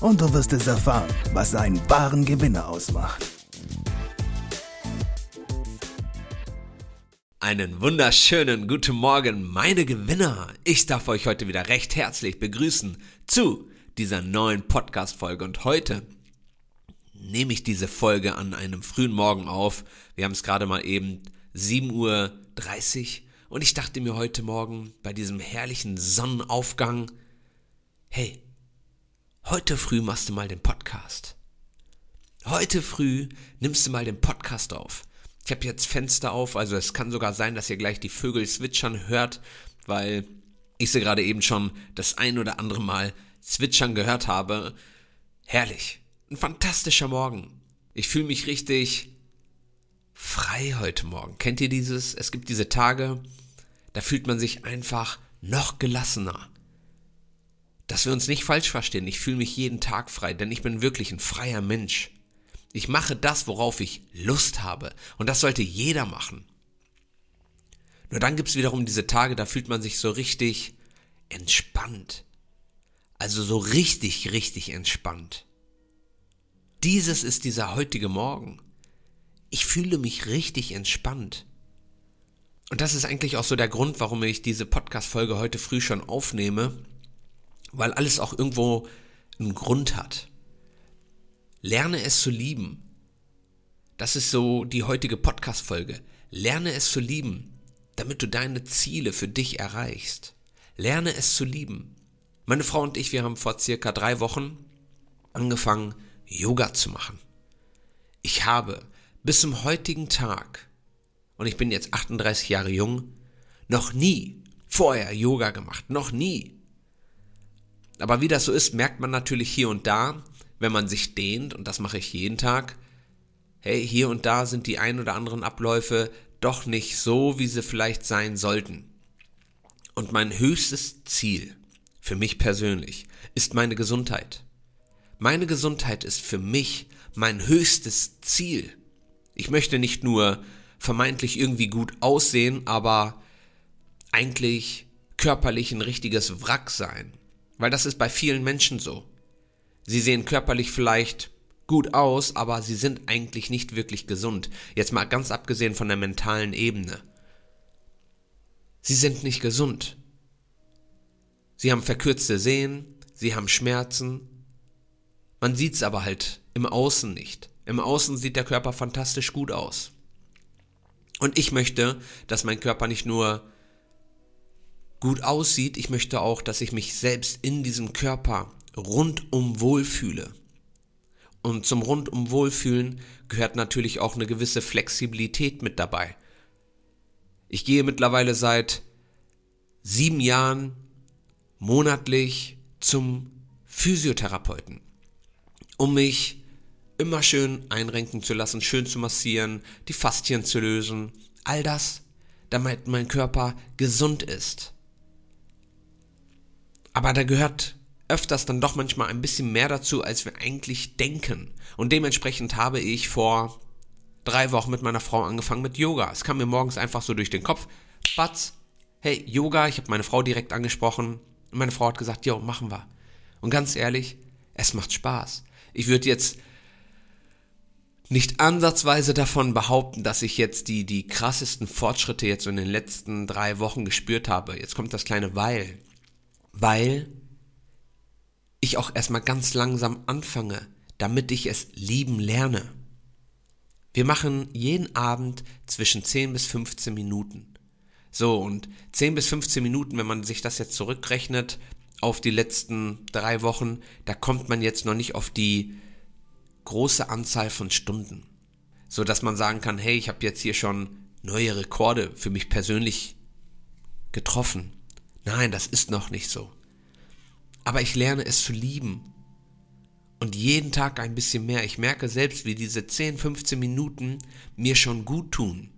und du wirst es erfahren, was einen wahren Gewinner ausmacht. Einen wunderschönen guten Morgen, meine Gewinner. Ich darf euch heute wieder recht herzlich begrüßen zu dieser neuen Podcast-Folge. Und heute nehme ich diese Folge an einem frühen Morgen auf. Wir haben es gerade mal eben 7.30 Uhr. Und ich dachte mir heute Morgen bei diesem herrlichen Sonnenaufgang, hey, heute früh machst du mal den Podcast. Heute früh nimmst du mal den Podcast auf. Ich habe jetzt Fenster auf, also es kann sogar sein, dass ihr gleich die Vögel zwitschern hört, weil ich sie gerade eben schon das ein oder andere Mal zwitschern gehört habe. Herrlich. Ein fantastischer Morgen. Ich fühle mich richtig frei heute Morgen. Kennt ihr dieses? Es gibt diese Tage, da fühlt man sich einfach noch gelassener. Dass wir uns nicht falsch verstehen, ich fühle mich jeden Tag frei, denn ich bin wirklich ein freier Mensch. Ich mache das, worauf ich Lust habe. Und das sollte jeder machen. Nur dann gibt's wiederum diese Tage, da fühlt man sich so richtig entspannt. Also so richtig, richtig entspannt. Dieses ist dieser heutige Morgen. Ich fühle mich richtig entspannt. Und das ist eigentlich auch so der Grund, warum ich diese Podcast-Folge heute früh schon aufnehme, weil alles auch irgendwo einen Grund hat. Lerne es zu lieben. Das ist so die heutige Podcast-Folge. Lerne es zu lieben, damit du deine Ziele für dich erreichst. Lerne es zu lieben. Meine Frau und ich, wir haben vor circa drei Wochen angefangen, Yoga zu machen. Ich habe bis zum heutigen Tag, und ich bin jetzt 38 Jahre jung, noch nie vorher Yoga gemacht. Noch nie. Aber wie das so ist, merkt man natürlich hier und da, wenn man sich dehnt, und das mache ich jeden Tag, hey, hier und da sind die ein oder anderen Abläufe doch nicht so, wie sie vielleicht sein sollten. Und mein höchstes Ziel, für mich persönlich, ist meine Gesundheit. Meine Gesundheit ist für mich mein höchstes Ziel. Ich möchte nicht nur vermeintlich irgendwie gut aussehen, aber eigentlich körperlich ein richtiges Wrack sein. Weil das ist bei vielen Menschen so. Sie sehen körperlich vielleicht gut aus, aber sie sind eigentlich nicht wirklich gesund. Jetzt mal ganz abgesehen von der mentalen Ebene. Sie sind nicht gesund. Sie haben verkürzte Sehen, sie haben Schmerzen. Man sieht's aber halt im Außen nicht. Im Außen sieht der Körper fantastisch gut aus. Und ich möchte, dass mein Körper nicht nur gut aussieht, ich möchte auch, dass ich mich selbst in diesem Körper rundum wohlfühle. Und zum rundum Wohlfühlen gehört natürlich auch eine gewisse Flexibilität mit dabei. Ich gehe mittlerweile seit sieben Jahren monatlich zum Physiotherapeuten, um mich immer schön einrenken zu lassen, schön zu massieren, die Faszien zu lösen, all das, damit mein Körper gesund ist. Aber da gehört öfters dann doch manchmal ein bisschen mehr dazu, als wir eigentlich denken. Und dementsprechend habe ich vor drei Wochen mit meiner Frau angefangen mit Yoga. Es kam mir morgens einfach so durch den Kopf. Batz, hey, Yoga, ich habe meine Frau direkt angesprochen. Und meine Frau hat gesagt, jo, machen wir. Und ganz ehrlich, es macht Spaß. Ich würde jetzt nicht ansatzweise davon behaupten, dass ich jetzt die, die krassesten Fortschritte jetzt in den letzten drei Wochen gespürt habe. Jetzt kommt das kleine Weil. Weil ich auch erstmal ganz langsam anfange, damit ich es lieben lerne. Wir machen jeden Abend zwischen 10 bis 15 Minuten. So, und 10 bis 15 Minuten, wenn man sich das jetzt zurückrechnet auf die letzten drei Wochen, da kommt man jetzt noch nicht auf die große Anzahl von Stunden. So dass man sagen kann, hey, ich habe jetzt hier schon neue Rekorde für mich persönlich getroffen. Nein, das ist noch nicht so aber ich lerne es zu lieben. Und jeden Tag ein bisschen mehr. Ich merke selbst, wie diese 10, 15 Minuten mir schon gut tun.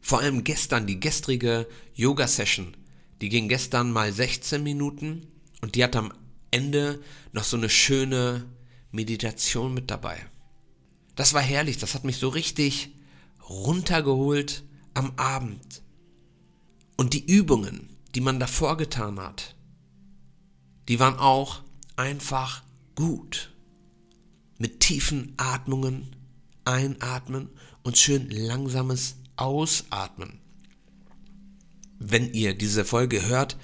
Vor allem gestern, die gestrige Yoga-Session, die ging gestern mal 16 Minuten und die hat am Ende noch so eine schöne Meditation mit dabei. Das war herrlich, das hat mich so richtig runtergeholt am Abend. Und die Übungen, die man davor getan hat, die waren auch einfach gut. Mit tiefen Atmungen einatmen und schön langsames Ausatmen. Wenn ihr diese Folge hört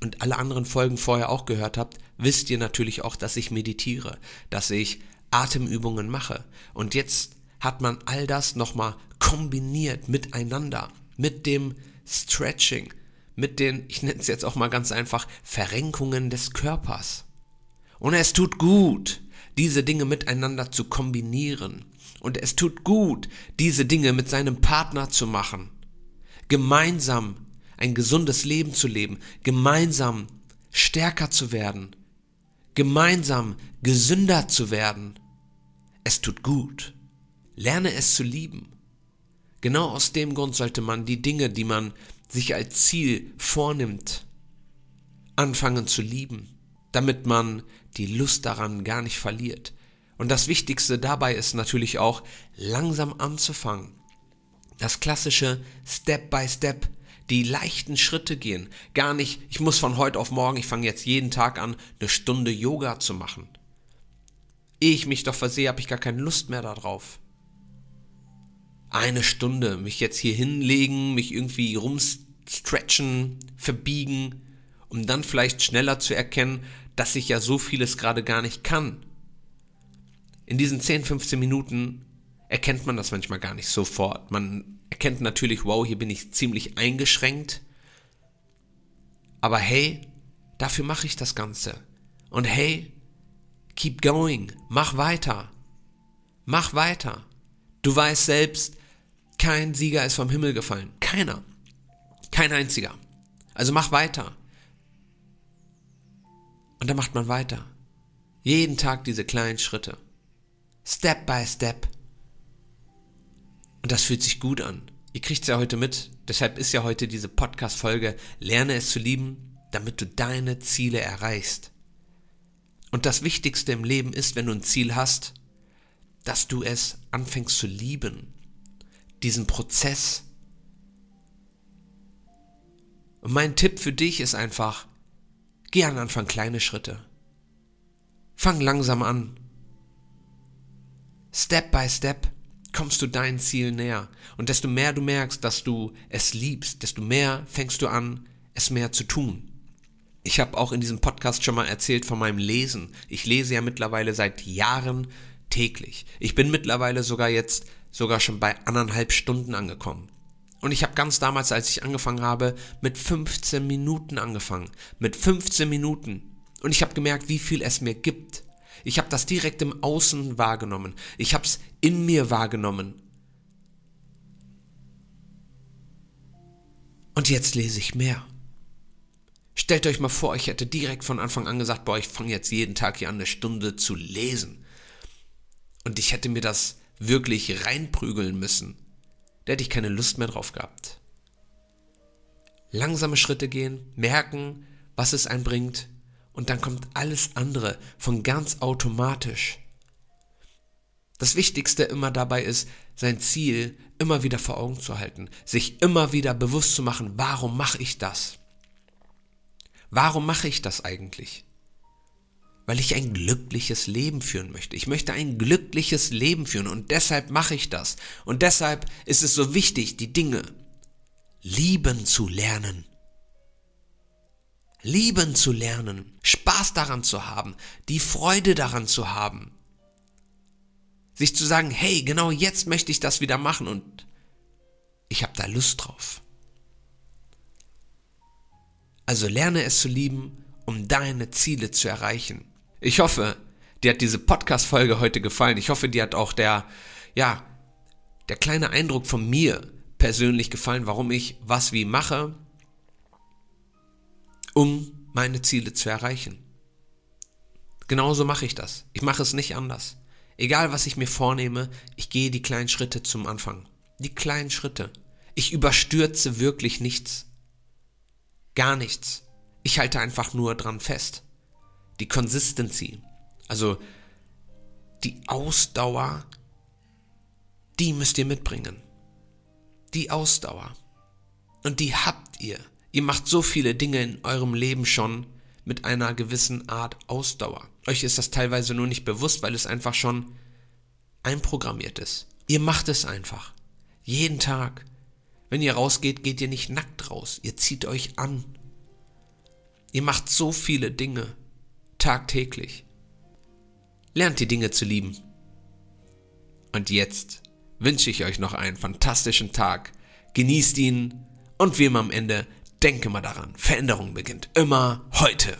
und alle anderen Folgen vorher auch gehört habt, wisst ihr natürlich auch, dass ich meditiere, dass ich Atemübungen mache. Und jetzt hat man all das nochmal kombiniert miteinander, mit dem Stretching, mit den, ich nenne es jetzt auch mal ganz einfach, Verrenkungen des Körpers. Und es tut gut, diese Dinge miteinander zu kombinieren. Und es tut gut, diese Dinge mit seinem Partner zu machen. Gemeinsam ein gesundes Leben zu leben, gemeinsam stärker zu werden, gemeinsam gesünder zu werden. Es tut gut. Lerne es zu lieben. Genau aus dem Grund sollte man die Dinge, die man sich als Ziel vornimmt, anfangen zu lieben, damit man die Lust daran gar nicht verliert. Und das Wichtigste dabei ist natürlich auch, langsam anzufangen. Das klassische Step by Step, die leichten Schritte gehen. Gar nicht, ich muss von heute auf morgen, ich fange jetzt jeden Tag an, eine Stunde Yoga zu machen. Ehe ich mich doch versehe, habe ich gar keine Lust mehr darauf. Eine Stunde, mich jetzt hier hinlegen, mich irgendwie rumstretchen, verbiegen, um dann vielleicht schneller zu erkennen, dass ich ja so vieles gerade gar nicht kann. In diesen 10, 15 Minuten erkennt man das manchmal gar nicht sofort. Man erkennt natürlich, wow, hier bin ich ziemlich eingeschränkt. Aber hey, dafür mache ich das Ganze. Und hey, keep going, mach weiter. Mach weiter. Du weißt selbst, kein Sieger ist vom Himmel gefallen. Keiner. Kein einziger. Also mach weiter. Und dann macht man weiter. Jeden Tag diese kleinen Schritte. Step by Step. Und das fühlt sich gut an. Ihr kriegt es ja heute mit. Deshalb ist ja heute diese Podcast-Folge Lerne es zu lieben, damit du deine Ziele erreichst. Und das Wichtigste im Leben ist, wenn du ein Ziel hast, dass du es anfängst zu lieben. Diesen Prozess. Und mein Tipp für dich ist einfach, geh an Anfang kleine Schritte. Fang langsam an. Step by Step kommst du dein Ziel näher. Und desto mehr du merkst, dass du es liebst, desto mehr fängst du an, es mehr zu tun. Ich habe auch in diesem Podcast schon mal erzählt von meinem Lesen. Ich lese ja mittlerweile seit Jahren täglich. Ich bin mittlerweile sogar jetzt sogar schon bei anderthalb Stunden angekommen. Und ich habe ganz damals, als ich angefangen habe, mit 15 Minuten angefangen. Mit 15 Minuten. Und ich habe gemerkt, wie viel es mir gibt. Ich habe das direkt im Außen wahrgenommen. Ich habe es in mir wahrgenommen. Und jetzt lese ich mehr. Stellt euch mal vor, ich hätte direkt von Anfang an gesagt, boah, ich fange jetzt jeden Tag hier an, eine Stunde zu lesen. Und ich hätte mir das wirklich reinprügeln müssen. Da hätte ich keine Lust mehr drauf gehabt. Langsame Schritte gehen, merken, was es einbringt, und dann kommt alles andere von ganz automatisch. Das Wichtigste immer dabei ist, sein Ziel immer wieder vor Augen zu halten, sich immer wieder bewusst zu machen, warum mache ich das? Warum mache ich das eigentlich? Weil ich ein glückliches Leben führen möchte. Ich möchte ein glückliches Leben führen und deshalb mache ich das. Und deshalb ist es so wichtig, die Dinge lieben zu lernen lieben zu lernen, Spaß daran zu haben, die Freude daran zu haben. Sich zu sagen, hey, genau jetzt möchte ich das wieder machen und ich habe da Lust drauf. Also lerne es zu lieben, um deine Ziele zu erreichen. Ich hoffe, dir hat diese Podcast-Folge heute gefallen. Ich hoffe, dir hat auch der, ja, der kleine Eindruck von mir persönlich gefallen, warum ich was wie mache um meine Ziele zu erreichen. Genauso mache ich das. Ich mache es nicht anders. Egal, was ich mir vornehme, ich gehe die kleinen Schritte zum Anfang. Die kleinen Schritte. Ich überstürze wirklich nichts. Gar nichts. Ich halte einfach nur dran fest. Die Consistency, also die Ausdauer, die müsst ihr mitbringen. Die Ausdauer. Und die habt ihr. Ihr macht so viele Dinge in eurem Leben schon mit einer gewissen Art Ausdauer. Euch ist das teilweise nur nicht bewusst, weil es einfach schon einprogrammiert ist. Ihr macht es einfach. Jeden Tag. Wenn ihr rausgeht, geht ihr nicht nackt raus. Ihr zieht euch an. Ihr macht so viele Dinge. Tagtäglich. Lernt die Dinge zu lieben. Und jetzt wünsche ich euch noch einen fantastischen Tag. Genießt ihn und wie immer am Ende, denke mal daran, Veränderung beginnt immer heute.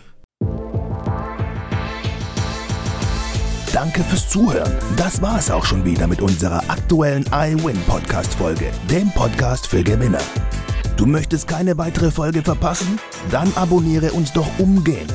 Danke fürs Zuhören. Das war es auch schon wieder mit unserer aktuellen iWin Podcast Folge, dem Podcast für Gewinner. Du möchtest keine weitere Folge verpassen? Dann abonniere uns doch umgehend.